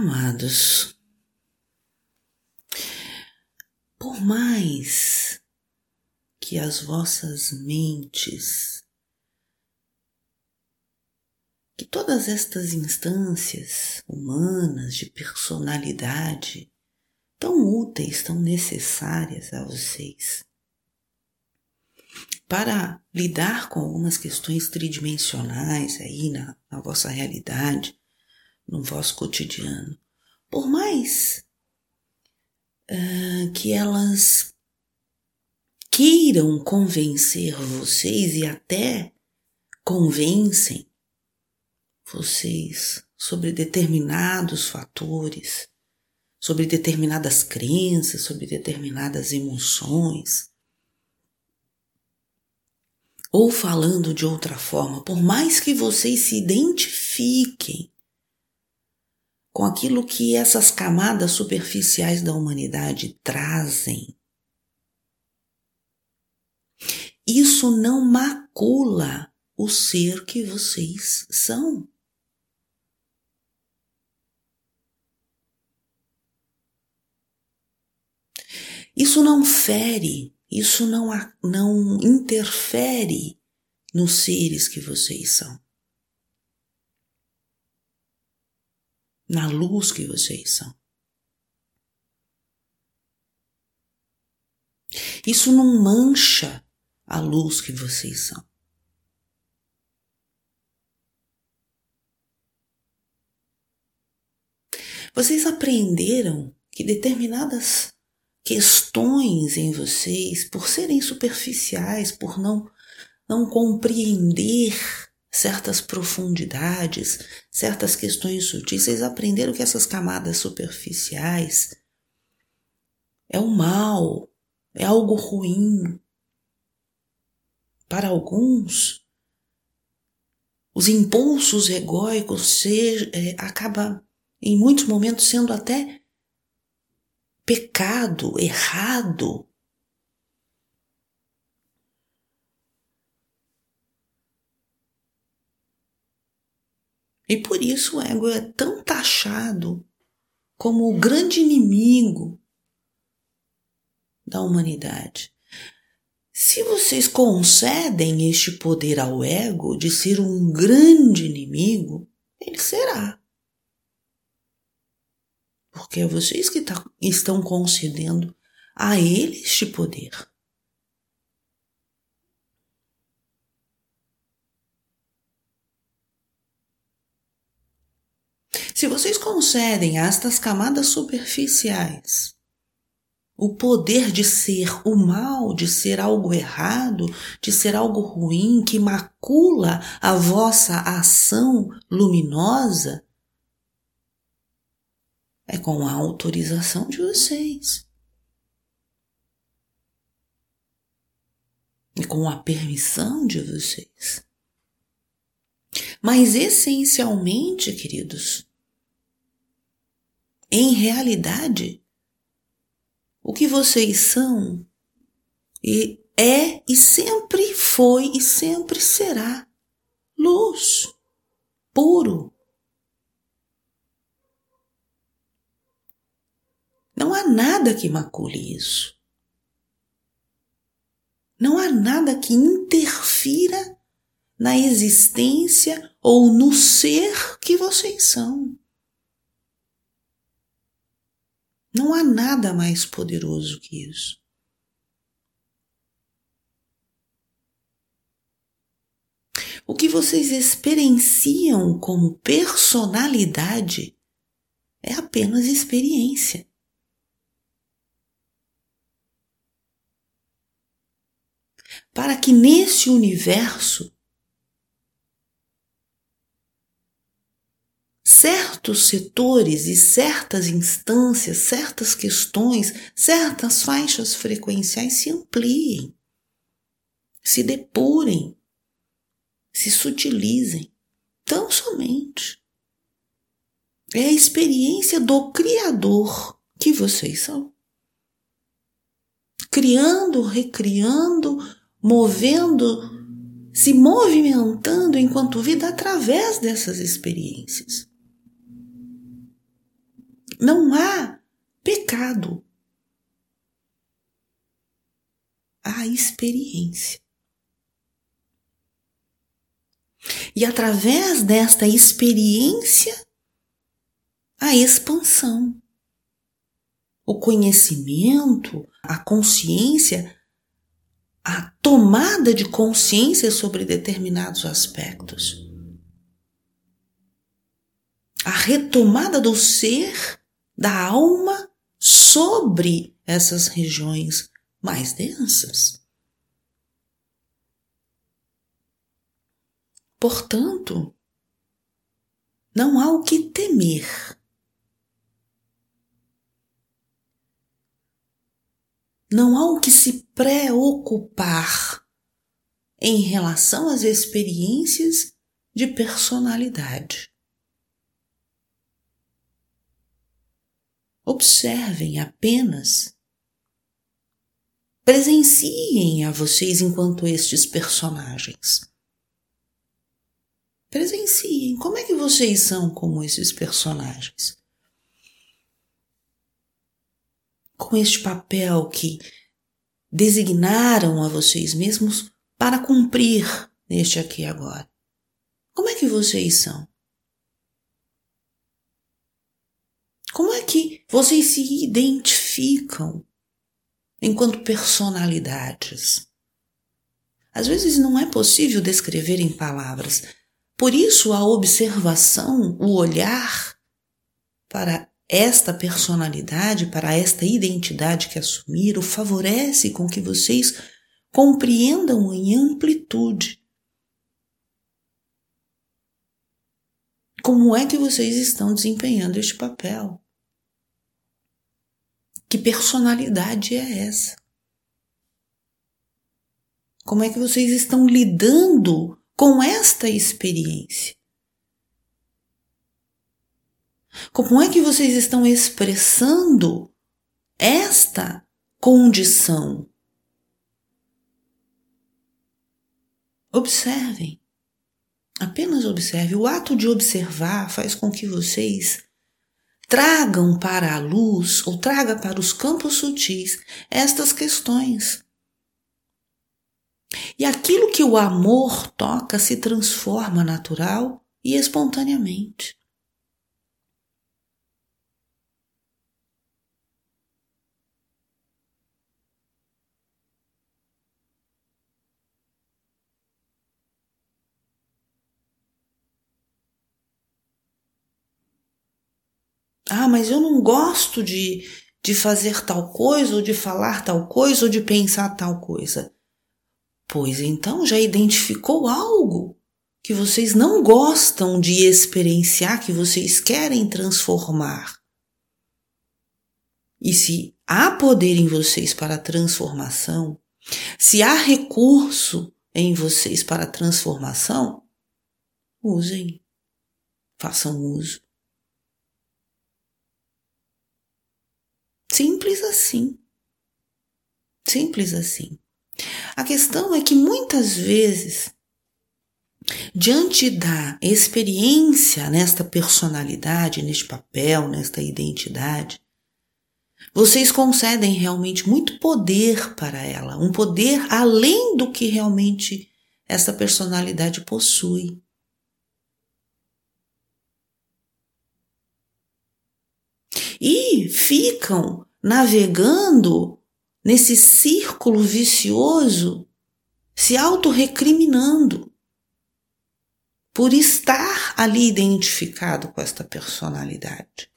Amados, por mais que as vossas mentes, que todas estas instâncias humanas de personalidade tão úteis, tão necessárias a vocês, para lidar com algumas questões tridimensionais aí na, na vossa realidade, no vosso cotidiano. Por mais uh, que elas queiram convencer vocês e até convencem vocês sobre determinados fatores, sobre determinadas crenças, sobre determinadas emoções. Ou falando de outra forma, por mais que vocês se identifiquem com aquilo que essas camadas superficiais da humanidade trazem. Isso não macula o ser que vocês são. Isso não fere, isso não, não interfere nos seres que vocês são. Na luz que vocês são. Isso não mancha a luz que vocês são. Vocês aprenderam que determinadas questões em vocês, por serem superficiais, por não, não compreender certas profundidades, certas questões sutis. Vocês aprenderam que essas camadas superficiais é o mal, é algo ruim. Para alguns, os impulsos egóicos se, é, acaba em muitos momentos sendo até pecado, errado, E por isso o ego é tão taxado como o grande inimigo da humanidade. Se vocês concedem este poder ao ego de ser um grande inimigo, ele será. Porque é vocês que tá, estão concedendo a ele este poder. Se vocês concedem a estas camadas superficiais o poder de ser o mal, de ser algo errado, de ser algo ruim que macula a vossa ação luminosa, é com a autorização de vocês. E com a permissão de vocês. Mas essencialmente, queridos, em realidade, o que vocês são e é e sempre foi e sempre será luz, puro. Não há nada que macule isso. Não há nada que interfira na existência ou no ser que vocês são. Não há nada mais poderoso que isso. O que vocês experienciam como personalidade é apenas experiência. Para que nesse universo certos setores e certas instâncias, certas questões, certas faixas frequenciais se ampliem, se depurem, se sutilizem. Tão somente. É a experiência do Criador que vocês são. Criando, recriando, movendo, se movimentando enquanto vida através dessas experiências. Não há pecado. Há experiência. E através desta experiência, a expansão, o conhecimento, a consciência, a tomada de consciência sobre determinados aspectos. A retomada do ser, da alma sobre essas regiões mais densas. Portanto, não há o que temer. Não há o que se preocupar em relação às experiências de personalidade. Observem apenas, presenciem a vocês enquanto estes personagens. Presenciem. Como é que vocês são como esses personagens? Com este papel que designaram a vocês mesmos para cumprir neste aqui agora. Como é que vocês são? Como é que vocês se identificam enquanto personalidades? Às vezes não é possível descrever em palavras, por isso, a observação, o olhar para esta personalidade, para esta identidade que assumiram, favorece com que vocês compreendam em amplitude como é que vocês estão desempenhando este papel. Que personalidade é essa? Como é que vocês estão lidando com esta experiência? Como é que vocês estão expressando esta condição? Observem. Apenas observe. O ato de observar faz com que vocês tragam para a luz ou traga para os campos sutis estas questões. E aquilo que o amor toca se transforma natural e espontaneamente. Ah, mas eu não gosto de, de fazer tal coisa, ou de falar tal coisa, ou de pensar tal coisa. Pois então já identificou algo que vocês não gostam de experienciar, que vocês querem transformar. E se há poder em vocês para a transformação, se há recurso em vocês para a transformação, usem, façam uso. Simples assim. Simples assim. A questão é que muitas vezes, diante da experiência nesta personalidade, neste papel, nesta identidade, vocês concedem realmente muito poder para ela, um poder além do que realmente essa personalidade possui. E ficam navegando nesse círculo vicioso, se autorrecriminando por estar ali identificado com esta personalidade.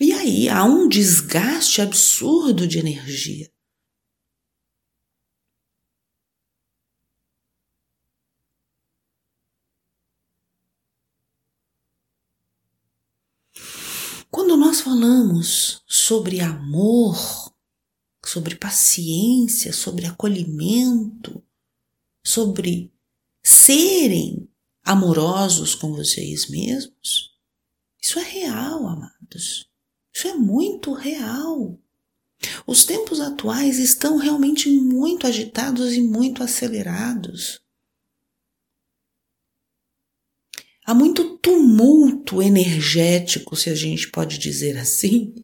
E aí há um desgaste absurdo de energia. Nós falamos sobre amor, sobre paciência, sobre acolhimento, sobre serem amorosos com vocês mesmos, isso é real, amados. Isso é muito real. Os tempos atuais estão realmente muito agitados e muito acelerados. Há muito tumulto energético, se a gente pode dizer assim,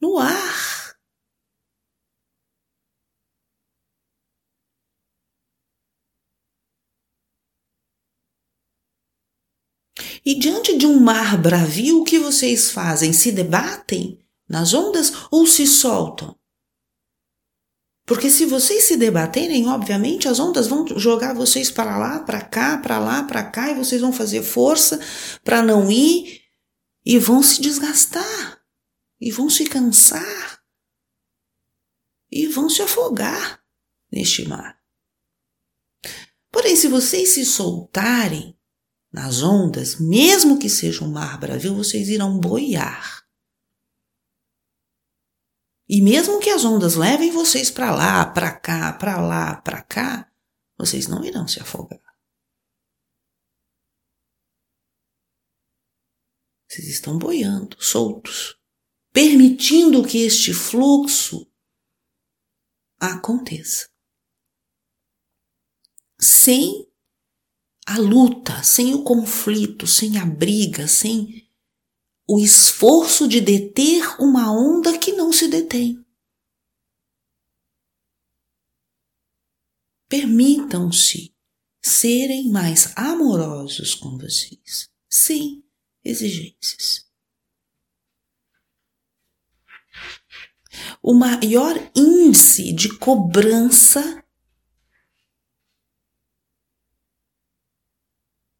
no ar. E diante de um mar bravio, o que vocês fazem? Se debatem nas ondas ou se soltam? Porque se vocês se debaterem, obviamente as ondas vão jogar vocês para lá, para cá, para lá, para cá, e vocês vão fazer força para não ir e vão se desgastar, e vão se cansar, e vão se afogar neste mar. Porém, se vocês se soltarem nas ondas, mesmo que seja um mar bravio, vocês irão boiar. E mesmo que as ondas levem vocês para lá, para cá, para lá, para cá, vocês não irão se afogar. Vocês estão boiando, soltos, permitindo que este fluxo aconteça. Sem a luta, sem o conflito, sem a briga, sem o esforço de deter uma onda que não se detém. Permitam-se serem mais amorosos com vocês, sem exigências. O maior índice de cobrança,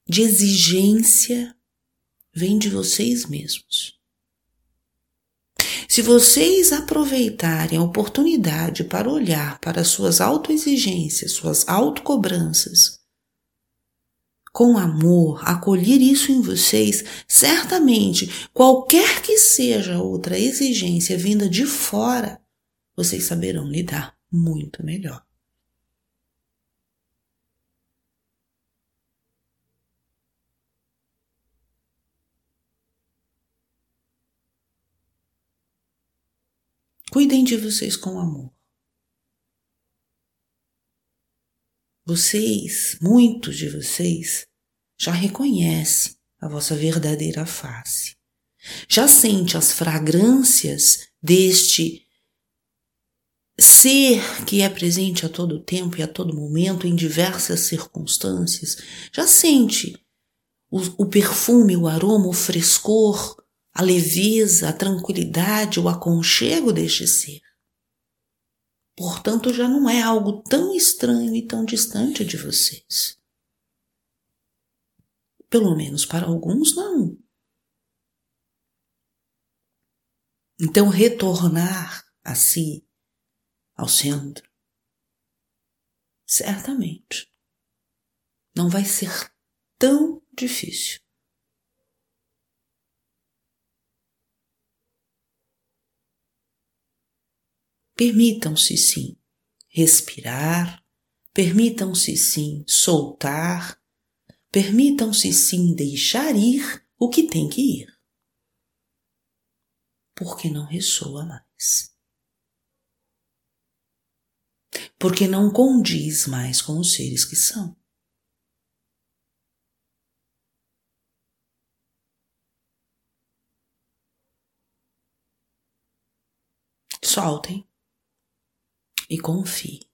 de exigência vem de vocês mesmos. Se vocês aproveitarem a oportunidade para olhar para suas autoexigências, suas autocobranças, com amor, acolher isso em vocês, certamente, qualquer que seja outra exigência vinda de fora, vocês saberão lidar muito melhor. Cuidem de vocês com amor. Vocês, muitos de vocês, já reconhecem a vossa verdadeira face. Já sente as fragrâncias deste ser que é presente a todo tempo e a todo momento, em diversas circunstâncias. Já sente o, o perfume, o aroma, o frescor a leveza, a tranquilidade, o aconchego deste ser. Portanto, já não é algo tão estranho e tão distante de vocês. Pelo menos para alguns, não. Então, retornar a si, ao centro, certamente não vai ser tão difícil. Permitam-se sim respirar, permitam-se sim soltar, permitam-se sim deixar ir o que tem que ir. Porque não ressoa mais. Porque não condiz mais com os seres que são. Soltem e confie.